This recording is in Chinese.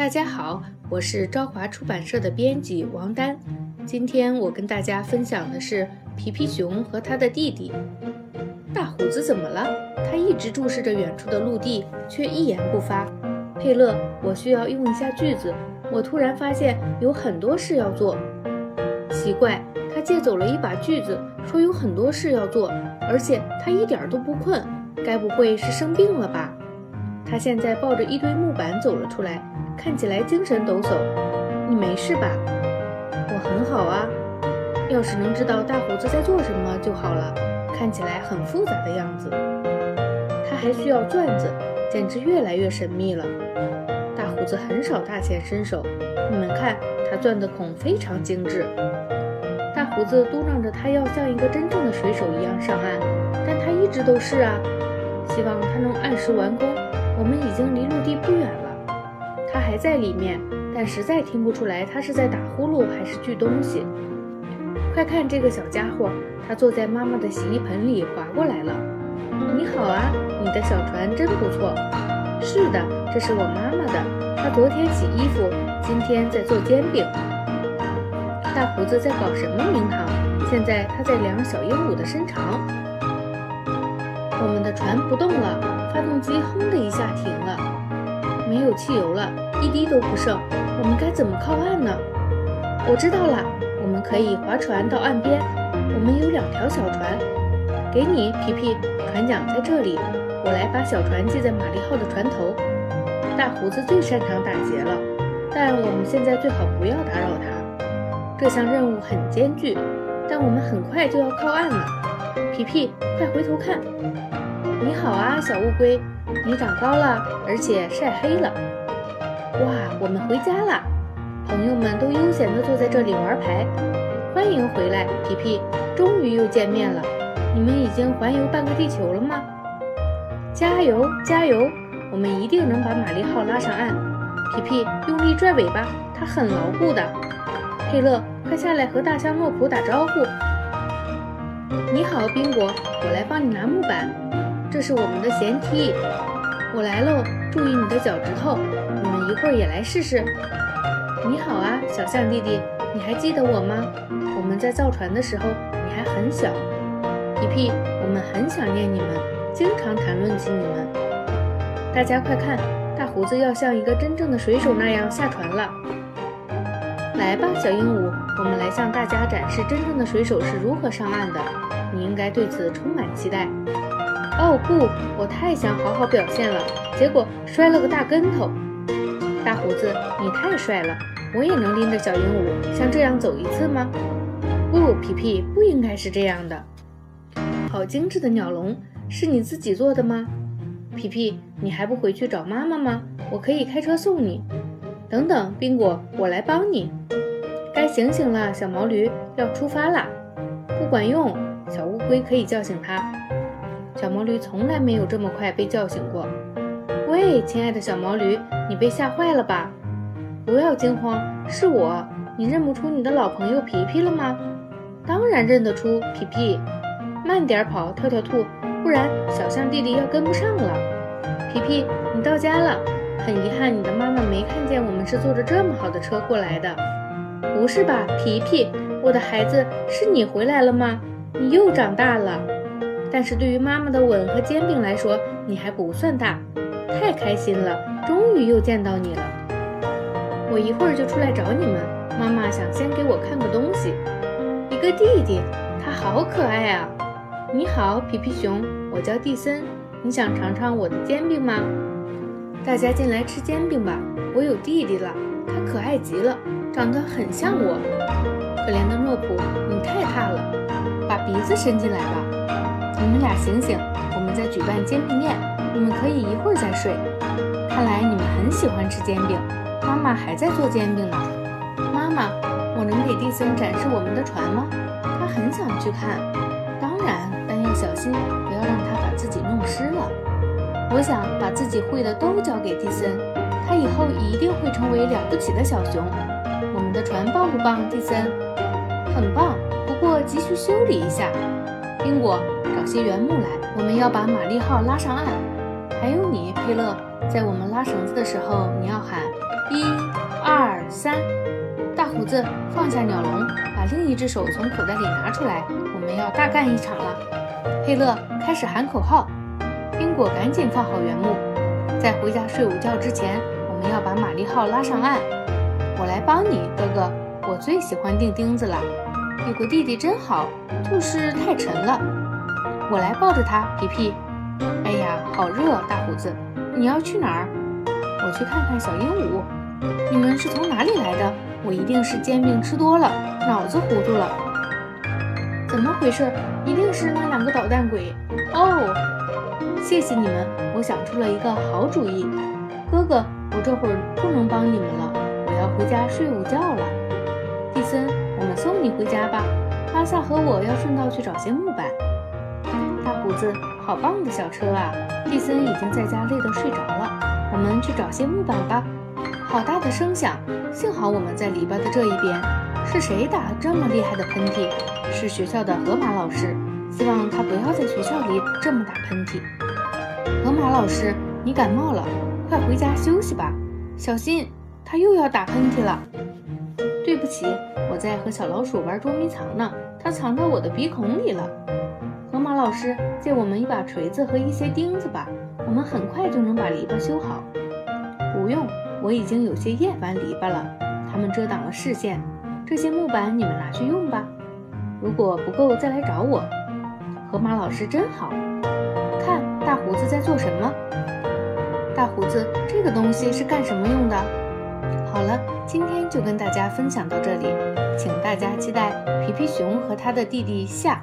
大家好，我是朝华出版社的编辑王丹。今天我跟大家分享的是皮皮熊和他的弟弟。大胡子怎么了？他一直注视着远处的陆地，却一言不发。佩勒，我需要用一下句子。我突然发现有很多事要做。奇怪，他借走了一把锯子，说有很多事要做，而且他一点都不困。该不会是生病了吧？他现在抱着一堆木板走了出来，看起来精神抖擞。你没事吧？我很好啊。要是能知道大胡子在做什么就好了，看起来很复杂的样子。他还需要钻子，简直越来越神秘了。大胡子很少大显身手，你们看他钻的孔非常精致。大胡子嘟囔着，他要像一个真正的水手一样上岸，但他一直都是啊。希望他能按时完工。我们已经离陆地不远了，他还在里面，但实在听不出来他是在打呼噜还是锯东西。快看这个小家伙，他坐在妈妈的洗衣盆里滑过来了。你好啊，你的小船真不错。是的，这是我妈妈的，她昨天洗衣服，今天在做煎饼。大胡子在搞什么名堂？现在他在量小鹦鹉的身长。我们的船不动了，发动机轰的一下停了，没有汽油了，一滴都不剩。我们该怎么靠岸呢？我知道了，我们可以划船到岸边。我们有两条小船，给你，皮皮，船桨在这里。我来把小船系在玛丽号的船头。大胡子最擅长打结了，但我们现在最好不要打扰他。这项任务很艰巨，但我们很快就要靠岸了。皮皮，快回头看！你好啊，小乌龟，你长高了，而且晒黑了。哇，我们回家了，朋友们都悠闲地坐在这里玩牌。欢迎回来，皮皮，终于又见面了。你们已经环游半个地球了吗？加油，加油！我们一定能把玛丽号拉上岸。皮皮，用力拽尾巴，它很牢固的。佩勒，快下来和大象洛普打招呼。你好，宾果，我来帮你拿木板。这是我们的舷梯，我来喽！注意你的脚趾头，你们一会儿也来试试。你好啊，小象弟弟，你还记得我吗？我们在造船的时候，你还很小。皮皮，我们很想念你们，经常谈论起你们。大家快看，大胡子要像一个真正的水手那样下船了。来吧，小鹦鹉，我们来向大家展示真正的水手是如何上岸的。你应该对此充满期待。哦不，我太想好好表现了，结果摔了个大跟头。大胡子，你太帅了，我也能拎着小鹦鹉像这样走一次吗？不，皮皮，不应该是这样的。好精致的鸟笼，是你自己做的吗？皮皮，你还不回去找妈妈吗？我可以开车送你。等等，宾果，我来帮你。该醒醒了，小毛驴，要出发啦。不管用，小乌龟可以叫醒它。小毛驴从来没有这么快被叫醒过。喂，亲爱的小毛驴，你被吓坏了吧？不要惊慌，是我。你认不出你的老朋友皮皮了吗？当然认得出，皮皮。慢点跑，跳跳兔，不然小象弟弟要跟不上了。皮皮，你到家了。很遗憾，你的妈妈没看见我们是坐着这么好的车过来的。不是吧，皮皮，我的孩子，是你回来了吗？你又长大了。但是对于妈妈的吻和煎饼来说，你还不算大。太开心了，终于又见到你了。我一会儿就出来找你们。妈妈想先给我看个东西，一个弟弟，他好可爱啊！你好，皮皮熊，我叫蒂森。你想尝尝我的煎饼吗？大家进来吃煎饼吧。我有弟弟了，他可爱极了，长得很像我。可怜的诺普，你太怕了，把鼻子伸进来吧。你们俩醒醒，我们在举办煎饼宴，你们可以一会儿再睡。看来你们很喜欢吃煎饼，妈妈还在做煎饼呢。妈妈，我能给蒂森展示我们的船吗？他很想去看。当然，但要小心，不要让他把自己弄湿了。我想把自己会的都交给蒂森，他以后一定会成为了不起的小熊。我们的船棒不棒，蒂森？很棒，不过急需修理一下。宾果，找些原木来，我们要把玛丽号拉上岸。还有你，佩勒，在我们拉绳子的时候，你要喊一、二、三。大胡子放下鸟笼，把另一只手从口袋里拿出来，我们要大干一场了。佩勒开始喊口号，宾果赶紧放好原木，在回家睡午觉之前，我们要把玛丽号拉上岸。我来帮你，哥哥，我最喜欢钉钉子了。有个弟弟真好，就是太沉了。我来抱着他，皮皮。哎呀，好热！大胡子，你要去哪儿？我去看看小鹦鹉。你们是从哪里来的？我一定是煎饼吃多了，脑子糊涂了。怎么回事？一定是那两个捣蛋鬼。哦，谢谢你们，我想出了一个好主意。哥哥，我这会儿不能帮你们了，我要回家睡午觉了。蒂森，我们送你回家吧。阿萨和我要顺道去找些木板。大胡子，好棒的小车啊！蒂森已经在家累得睡着了，我们去找些木板吧。好大的声响！幸好我们在篱笆的这一边。是谁打这么厉害的喷嚏？是学校的河马老师。希望他不要在学校里这么打喷嚏。河马老师，你感冒了，快回家休息吧。小心，他又要打喷嚏了。对不起，我在和小老鼠玩捉迷藏呢，它藏到我的鼻孔里了。老师，借我们一把锤子和一些钉子吧，我们很快就能把篱笆修好。不用。我已经有些厌烦篱笆了，它们遮挡了视线。这些木板你们拿去用吧，如果不够再来找我。河马老师真好，看大胡子在做什么？大胡子，这个东西是干什么用的？好了，今天就跟大家分享到这里，请大家期待皮皮熊和他的弟弟夏。